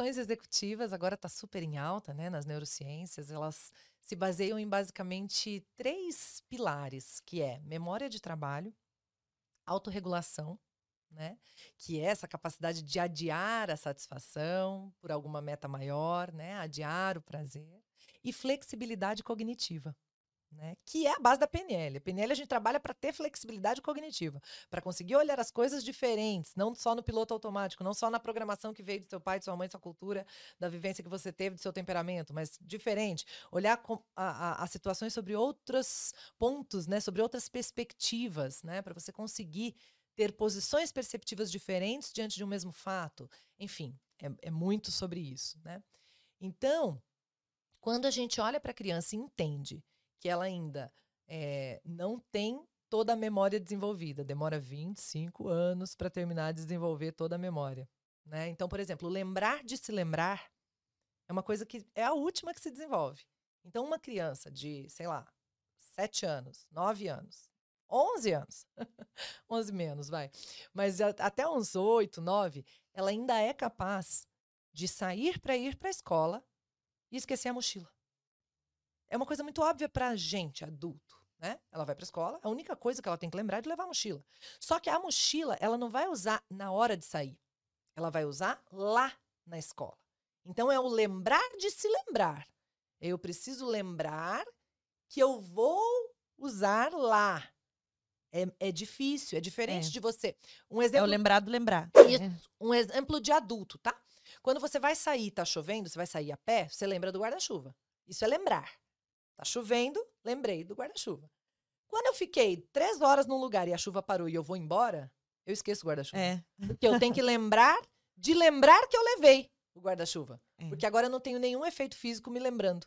funções executivas agora está super em alta, né, nas neurociências. Elas se baseiam em basicamente três pilares, que é memória de trabalho, autorregulação, né, que é essa capacidade de adiar a satisfação por alguma meta maior, né, adiar o prazer, e flexibilidade cognitiva né? Que é a base da PNL. A PNL a gente trabalha para ter flexibilidade cognitiva, para conseguir olhar as coisas diferentes, não só no piloto automático, não só na programação que veio do seu pai, de sua mãe, de sua cultura, da vivência que você teve, do seu temperamento, mas diferente. Olhar as situações sobre outros pontos, né? Sobre outras perspectivas, né? Para você conseguir ter posições perceptivas diferentes diante de um mesmo fato. Enfim, é, é muito sobre isso, né? Então, quando a gente olha para a criança e entende que ela ainda é, não tem toda a memória desenvolvida. Demora 25 anos para terminar de desenvolver toda a memória. Né? Então, por exemplo, lembrar de se lembrar é uma coisa que é a última que se desenvolve. Então, uma criança de, sei lá, 7 anos, 9 anos, 11 anos, 11 menos, vai, mas até uns 8, 9, ela ainda é capaz de sair para ir para a escola e esquecer a mochila é uma coisa muito óbvia para a gente, adulto. Né? Ela vai para a escola, a única coisa que ela tem que lembrar é de levar a mochila. Só que a mochila, ela não vai usar na hora de sair. Ela vai usar lá na escola. Então é o lembrar de se lembrar. Eu preciso lembrar que eu vou usar lá. É, é difícil, é diferente é. de você. Um exemplo. É o lembrar do lembrar. Isso, é. um exemplo de adulto, tá? Quando você vai sair, tá chovendo, você vai sair a pé, você lembra do guarda-chuva. Isso é lembrar. Tá chovendo, lembrei do guarda-chuva. Quando eu fiquei três horas num lugar e a chuva parou e eu vou embora, eu esqueço o guarda-chuva. É. Porque eu tenho que lembrar de lembrar que eu levei o guarda-chuva. É. Porque agora eu não tenho nenhum efeito físico me lembrando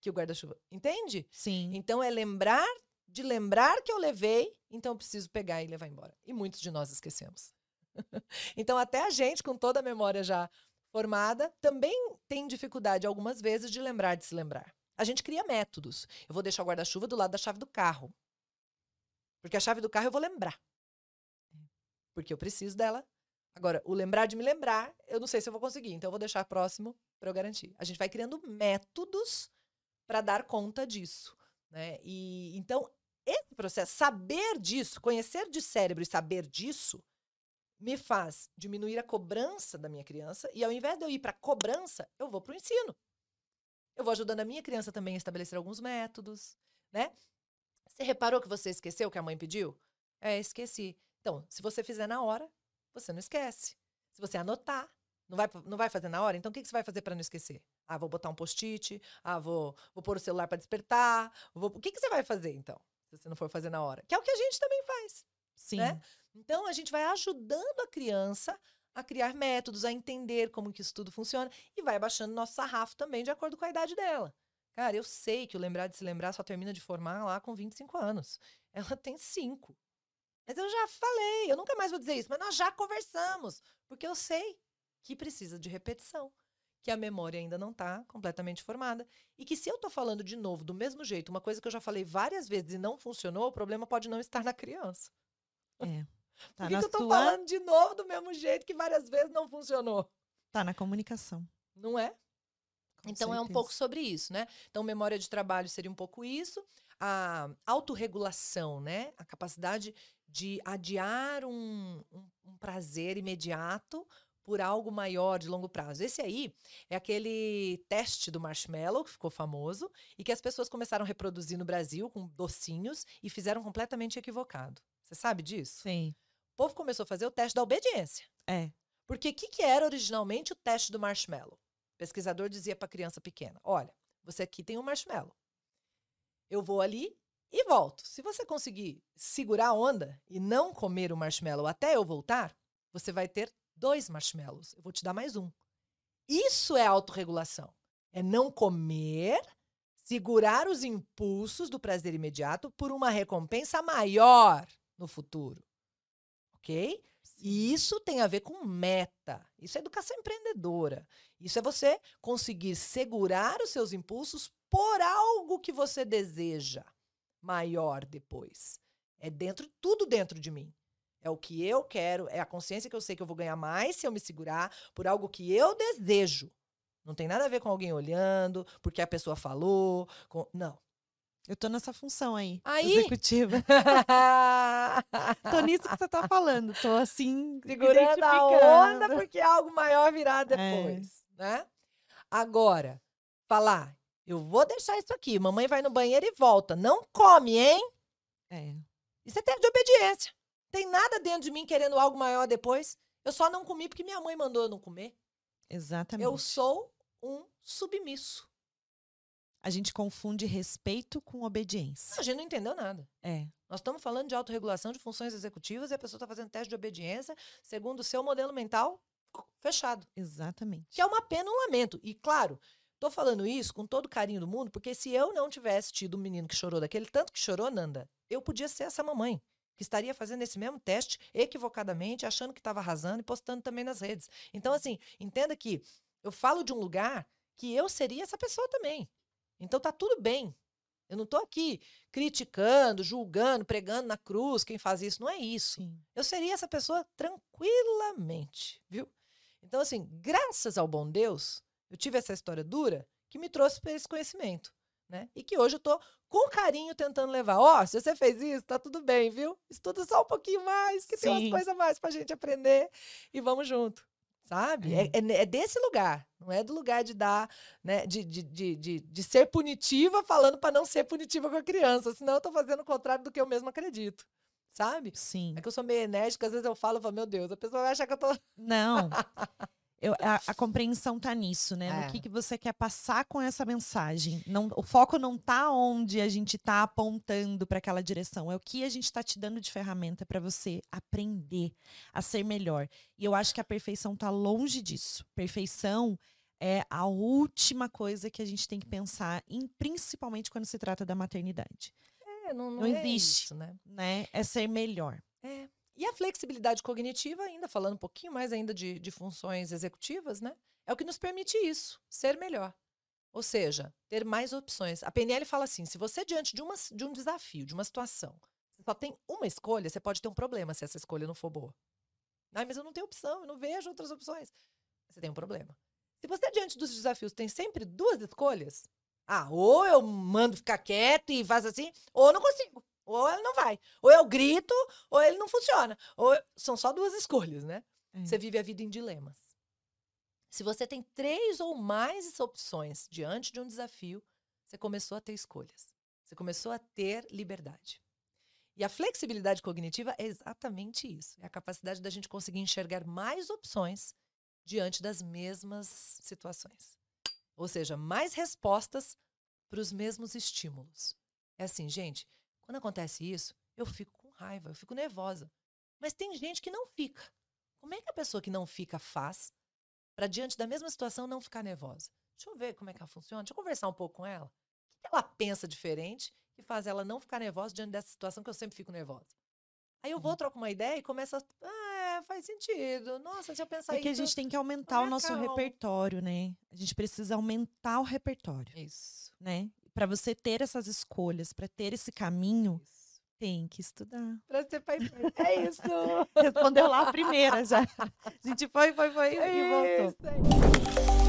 que o guarda-chuva. Entende? Sim. Então é lembrar de lembrar que eu levei, então eu preciso pegar e levar embora. E muitos de nós esquecemos. então até a gente, com toda a memória já formada, também tem dificuldade algumas vezes de lembrar de se lembrar. A gente cria métodos. Eu vou deixar o guarda-chuva do lado da chave do carro. Porque a chave do carro eu vou lembrar. Porque eu preciso dela. Agora, o lembrar de me lembrar, eu não sei se eu vou conseguir. Então, eu vou deixar próximo para eu garantir. A gente vai criando métodos para dar conta disso. Né? E então, esse processo, saber disso, conhecer de cérebro e saber disso, me faz diminuir a cobrança da minha criança. E ao invés de eu ir para a cobrança, eu vou para o ensino. Eu vou ajudando a minha criança também a estabelecer alguns métodos, né? Você reparou que você esqueceu o que a mãe pediu? É, esqueci. Então, se você fizer na hora, você não esquece. Se você anotar, não vai, não vai fazer na hora? Então, o que, que você vai fazer para não esquecer? Ah, vou botar um post-it. Ah, vou, vou pôr o celular para despertar. Vou... O que, que você vai fazer, então? Se você não for fazer na hora. Que é o que a gente também faz. Sim. Né? Então, a gente vai ajudando a criança a criar métodos, a entender como que isso tudo funciona e vai baixando nosso sarrafo também de acordo com a idade dela. Cara, eu sei que o lembrar de se lembrar só termina de formar lá com 25 anos. Ela tem 5. Mas eu já falei, eu nunca mais vou dizer isso, mas nós já conversamos, porque eu sei que precisa de repetição, que a memória ainda não está completamente formada e que se eu estou falando de novo do mesmo jeito, uma coisa que eu já falei várias vezes e não funcionou, o problema pode não estar na criança. É. Tá Por que, que eu tô tua... falando de novo do mesmo jeito que várias vezes não funcionou? Tá na comunicação. Não é? Com então certeza. é um pouco sobre isso, né? Então, memória de trabalho seria um pouco isso. A autorregulação, né? A capacidade de adiar um, um, um prazer imediato por algo maior de longo prazo. Esse aí é aquele teste do marshmallow que ficou famoso e que as pessoas começaram a reproduzir no Brasil com docinhos e fizeram completamente equivocado. Você sabe disso? Sim. O povo começou a fazer o teste da obediência. É. Porque o que, que era originalmente o teste do marshmallow? O pesquisador dizia para a criança pequena: Olha, você aqui tem um marshmallow. Eu vou ali e volto. Se você conseguir segurar a onda e não comer o marshmallow até eu voltar, você vai ter dois marshmallows. Eu vou te dar mais um. Isso é autorregulação. É não comer, segurar os impulsos do prazer imediato por uma recompensa maior no futuro ok? E isso tem a ver com meta. Isso é educação empreendedora. Isso é você conseguir segurar os seus impulsos por algo que você deseja maior depois. É dentro, tudo dentro de mim. É o que eu quero, é a consciência que eu sei que eu vou ganhar mais se eu me segurar por algo que eu desejo. Não tem nada a ver com alguém olhando, porque a pessoa falou. Com... Não. Eu tô nessa função aí, Aí- executiva. tô nisso que você tá falando. Tô assim, Segurando a onda porque algo maior virá depois, né? Agora, falar, eu vou deixar isso aqui, mamãe vai no banheiro e volta. Não come, hein? É, Isso é teste de obediência. Tem nada dentro de mim querendo algo maior depois. Eu só não comi porque minha mãe mandou eu não comer. exatamente. Eu sou um submisso. A gente confunde respeito com obediência. A gente não entendeu nada. É, Nós estamos falando de autorregulação de funções executivas e a pessoa está fazendo teste de obediência segundo o seu modelo mental fechado. exatamente. Que é uma pena, um lamento. E, claro, tô falando isso com todo o carinho do mundo, porque se eu não tivesse tido um menino que chorou daquele tanto que chorou, Nanda, eu podia ser essa mamãe. Que estaria fazendo esse mesmo teste equivocadamente, achando que estava arrasando e postando também nas redes. Então, assim, entenda que eu falo de um lugar que eu seria essa pessoa também. Então tá tudo bem. Eu não tô aqui criticando, julgando, pregando na cruz quem faz isso. Não é isso Sim. eu seria essa pessoa tranquilamente, viu? Então, assim, graças ao bom Deus, eu tive essa história dura que me trouxe para esse conhecimento, né? E que hoje eu tô com carinho tentando levar. Ó, se você fez isso, tá tudo bem, viu? Estuda só um pouquinho mais, que tem Sim. umas coisas a mais pra gente aprender e vamos junto. Sabe? É, é- é desse lugar, não é do lugar de dar, né? De, de, de, de, de ser punitiva falando para não ser punitiva com a criança, senão eu tô fazendo o contrário do que eu mesmo acredito. Sabe? Sim. É que eu sou meio enérgica, às vezes eu falo e falo, meu Deus, a pessoa vai achar que eu tô. Não. Eu- a, a compreensão tá nisso, né? É. No que, que você quer passar com essa mensagem. Não, o foco não tá onde a gente tá apontando para aquela direção. É o que a gente tá te dando de ferramenta para você aprender a ser melhor. E eu acho que a perfeição tá longe disso. Perfeição é a última coisa que a gente tem que pensar, em, principalmente quando se trata da maternidade. É, não, Não é existe. isso, né? Né? É ser melhor. É. E a flexibilidade cognitiva, ainda falando um pouquinho mais ainda de, de funções executivas, né? É o que nos permite isso, ser melhor. Ou seja, ter mais opções. A PNL fala assim: se você, diante de, uma, de um desafio, de uma situação, só tem uma escolha, você pode ter um problema se essa escolha não for boa. Ai, mas eu não tenho opção, eu não vejo outras opções. Você tem um problema. Se você, diante dos desafios, tem sempre duas escolhas, ah, ou eu mando ficar quieto e faz assim, ou eu não consigo. Ou ele não vai. Ou eu grito, ou ele não funciona. Ou eu- São só duas escolhas, né? É. Você vive a vida em dilemas. Se você tem três ou mais opções diante de um desafio, você começou a ter escolhas. Você começou a ter liberdade. E a flexibilidade cognitiva é exatamente isso. É a capacidade da gente conseguir enxergar mais opções diante das mesmas situações. Ou seja, mais respostas para os mesmos estímulos. É assim, gente, quando acontece isso, eu fico com raiva, eu fico nervosa. Mas tem gente que não fica. Como é que a pessoa que não fica faz para diante da mesma situação não ficar nervosa? Deixa eu ver como é que ela funciona, deixa eu conversar um pouco com ela. O que ela pensa diferente que faz ela não ficar nervosa diante dessa situação que eu sempre fico nervosa? Aí eu vou, Uhum. troco uma ideia e começa, a, ah, é, faz sentido. Nossa, se eu pensar É que a isso- gente tem que aumentar o nosso calma. repertório, né? A gente precisa aumentar o repertório, Isso. né? Para você ter essas escolhas, para ter esse caminho, Isso. tem que estudar. Pra ser pai. É isso. Respondeu lá a primeira já. A gente foi, foi, foi e voltou. É isso.